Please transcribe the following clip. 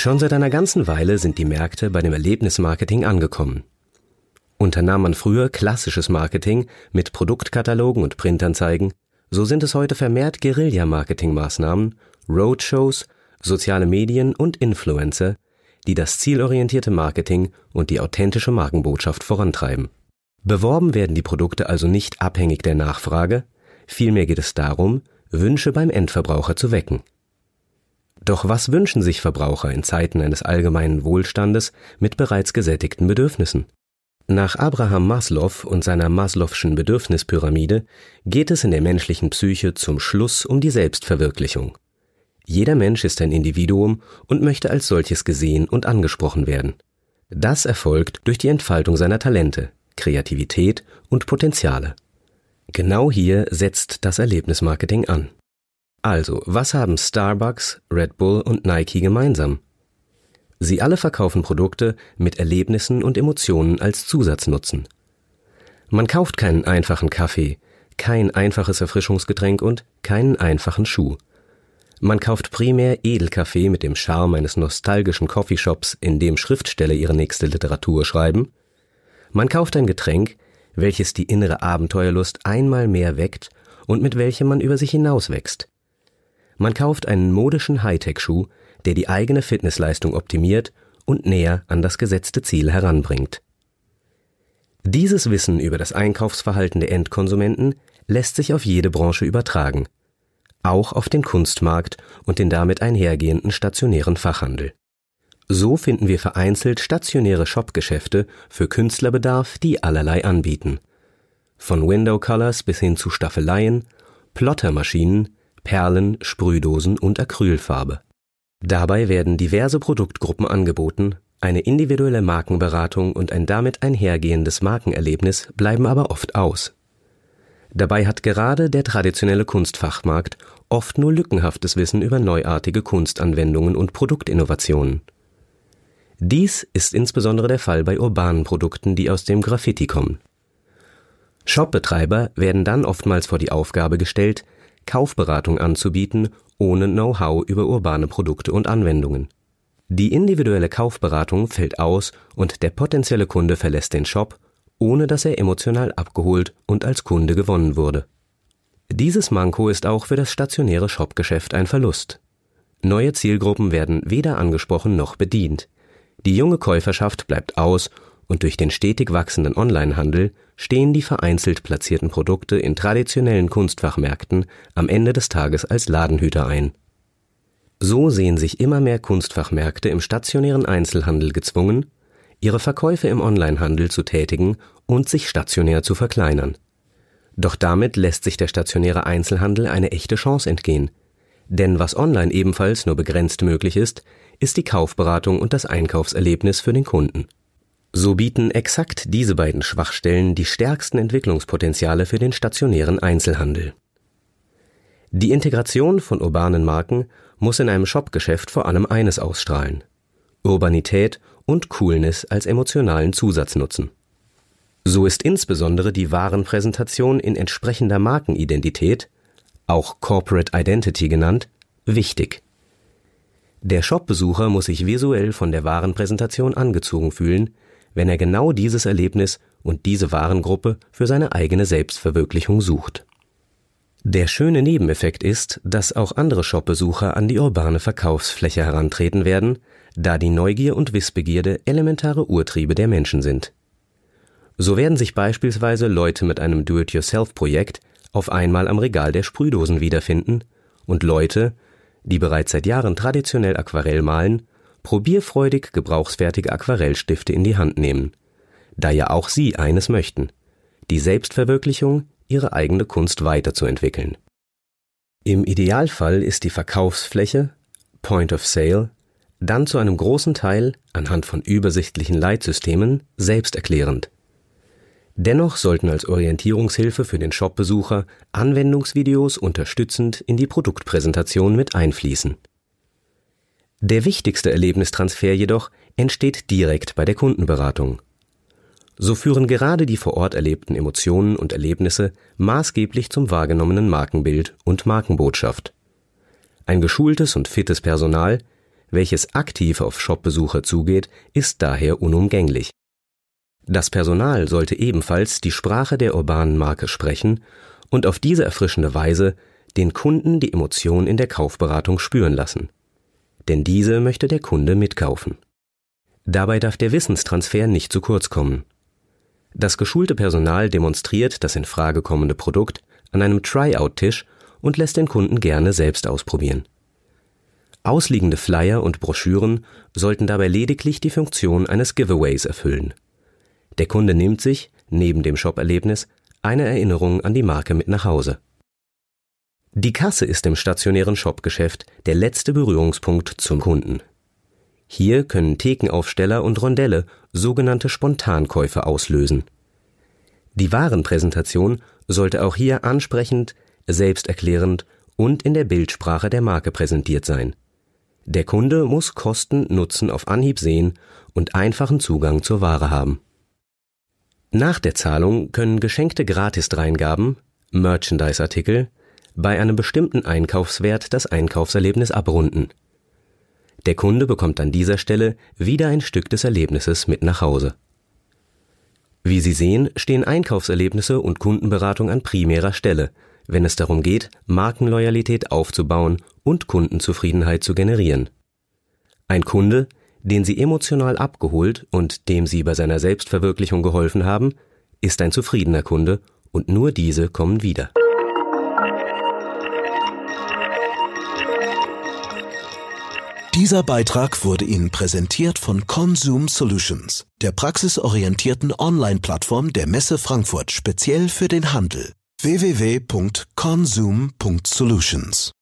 Schon seit einer ganzen Weile sind die Märkte bei dem Erlebnismarketing angekommen. Unternahm man früher klassisches Marketing mit Produktkatalogen und Printanzeigen, so sind es heute vermehrt Guerilla-Marketing-Maßnahmen, Roadshows, soziale Medien und Influencer, die das zielorientierte Marketing und die authentische Markenbotschaft vorantreiben. Beworben werden die Produkte also nicht abhängig der Nachfrage, vielmehr geht es darum, Wünsche beim Endverbraucher zu wecken. Doch was wünschen sich Verbraucher in Zeiten eines allgemeinen Wohlstandes mit bereits gesättigten Bedürfnissen? Nach Abraham Maslow und seiner Maslow'schen Bedürfnispyramide geht es in der menschlichen Psyche zum Schluss um die Selbstverwirklichung. Jeder Mensch ist ein Individuum und möchte als solches gesehen und angesprochen werden. Das erfolgt durch die Entfaltung seiner Talente, Kreativität und Potenziale. Genau hier setzt das Erlebnismarketing an. Also, was haben Starbucks, Red Bull und Nike gemeinsam? Sie alle verkaufen Produkte mit Erlebnissen und Emotionen als Zusatznutzen. Man kauft keinen einfachen Kaffee, kein einfaches Erfrischungsgetränk und keinen einfachen Schuh. Man kauft primär Edelkaffee mit dem Charme eines nostalgischen Coffeeshops, in dem Schriftsteller ihre nächste Literatur schreiben. Man kauft ein Getränk, welches die innere Abenteuerlust einmal mehr weckt und mit welchem man über sich hinauswächst. Man kauft einen modischen Hightech-Schuh, der die eigene Fitnessleistung optimiert und näher an das gesetzte Ziel heranbringt. Dieses Wissen über das Einkaufsverhalten der Endkonsumenten lässt sich auf jede Branche übertragen, auch auf den Kunstmarkt und den damit einhergehenden stationären Fachhandel. So finden wir vereinzelt stationäre Shopgeschäfte für Künstlerbedarf, die allerlei anbieten. Von Window Colors bis hin zu Staffeleien, Plottermaschinen, Perlen, Sprühdosen und Acrylfarbe. Dabei werden diverse Produktgruppen angeboten, eine individuelle Markenberatung und ein damit einhergehendes Markenerlebnis bleiben aber oft aus. Dabei hat gerade der traditionelle Kunstfachmarkt oft nur lückenhaftes Wissen über neuartige Kunstanwendungen und Produktinnovationen. Dies ist insbesondere der Fall bei urbanen Produkten, die aus dem Graffiti kommen. Shopbetreiber werden dann oftmals vor die Aufgabe gestellt, Kaufberatung anzubieten, ohne Know-how über urbane Produkte und Anwendungen. Die individuelle Kaufberatung fällt aus und der potenzielle Kunde verlässt den Shop, ohne dass er emotional abgeholt und als Kunde gewonnen wurde. Dieses Manko ist auch für das stationäre Shopgeschäft ein Verlust. Neue Zielgruppen werden weder angesprochen noch bedient. Die junge Käuferschaft bleibt aus und durch den stetig wachsenden Onlinehandel stehen die vereinzelt platzierten Produkte in traditionellen Kunstfachmärkten am Ende des Tages als Ladenhüter ein. So sehen sich immer mehr Kunstfachmärkte im stationären Einzelhandel gezwungen, ihre Verkäufe im Onlinehandel zu tätigen und sich stationär zu verkleinern. Doch damit lässt sich der stationäre Einzelhandel eine echte Chance entgehen. Denn was online ebenfalls nur begrenzt möglich ist, ist die Kaufberatung und das Einkaufserlebnis für den Kunden. So bieten exakt diese beiden Schwachstellen die stärksten Entwicklungspotenziale für den stationären Einzelhandel. Die Integration von urbanen Marken muss in einem Shopgeschäft vor allem eines ausstrahlen Urbanität und Coolness als emotionalen Zusatznutzen. So ist insbesondere die Warenpräsentation in entsprechender Markenidentität, auch Corporate Identity genannt, wichtig. Der Shopbesucher muss sich visuell von der Warenpräsentation angezogen fühlen, wenn er genau dieses Erlebnis und diese Warengruppe für seine eigene Selbstverwirklichung sucht. Der schöne Nebeneffekt ist, dass auch andere Shopbesucher an die urbane Verkaufsfläche herantreten werden, da die Neugier und Wissbegierde elementare Urtriebe der Menschen sind. So werden sich beispielsweise Leute mit einem Do-it-yourself-Projekt auf einmal am Regal der Sprühdosen wiederfinden und Leute, die bereits seit Jahren traditionell Aquarell malen, probierfreudig gebrauchsfertige Aquarellstifte in die Hand nehmen, da ja auch sie eines möchten, die Selbstverwirklichung, ihre eigene Kunst weiterzuentwickeln. Im Idealfall ist die Verkaufsfläche, Point of Sale, dann zu einem großen Teil anhand von übersichtlichen Leitsystemen selbsterklärend. Dennoch sollten als Orientierungshilfe für den Shopbesucher Anwendungsvideos unterstützend in die Produktpräsentation mit einfließen. Der wichtigste Erlebnistransfer jedoch entsteht direkt bei der Kundenberatung. so führen gerade die vor Ort erlebten Emotionen und Erlebnisse maßgeblich zum wahrgenommenen Markenbild und Markenbotschaft. Ein geschultes und fittes Personal, welches aktiv auf Shopbesucher zugeht, ist daher unumgänglich. Das Personal sollte ebenfalls die Sprache der urbanen Marke sprechen und auf diese erfrischende Weise den Kunden die Emotion in der Kaufberatung spüren lassen. Denn diese möchte der Kunde mitkaufen. Dabei darf der Wissenstransfer nicht zu kurz kommen. Das geschulte Personal demonstriert das in Frage kommende Produkt an einem Tryout-Tisch und lässt den Kunden gerne selbst ausprobieren. Ausliegende Flyer und Broschüren sollten dabei lediglich die Funktion eines Giveaways erfüllen. Der Kunde nimmt sich, neben dem Shop-Erlebnis, eine Erinnerung an die Marke mit nach Hause. Die Kasse ist im stationären Shopgeschäft der letzte Berührungspunkt zum Kunden. Hier können Thekenaufsteller und Rondelle sogenannte Spontankäufe auslösen. Die Warenpräsentation sollte auch hier ansprechend, selbsterklärend und in der Bildsprache der Marke präsentiert sein. Der Kunde muss Kosten Nutzen auf Anhieb sehen und einfachen Zugang zur Ware haben. Nach der Zahlung können geschenkte Gratisdreingaben, Merchandise-Artikel, bei einem bestimmten Einkaufswert das Einkaufserlebnis abrunden der Kunde bekommt an dieser Stelle wieder ein Stück des Erlebnisses mit nach Hause. Wie Sie sehen, stehen Einkaufserlebnisse und Kundenberatung an primärer Stelle, wenn es darum geht, Markenloyalität aufzubauen und Kundenzufriedenheit zu generieren. Ein Kunde, den Sie emotional abgeholt und dem Sie bei seiner Selbstverwirklichung geholfen haben, ist ein zufriedener Kunde und nur diese kommen wieder. Dieser Beitrag wurde Ihnen präsentiert von Consum Solutions, der praxisorientierten Online-Plattform der Messe Frankfurt speziell für den Handel. www.consum.solutions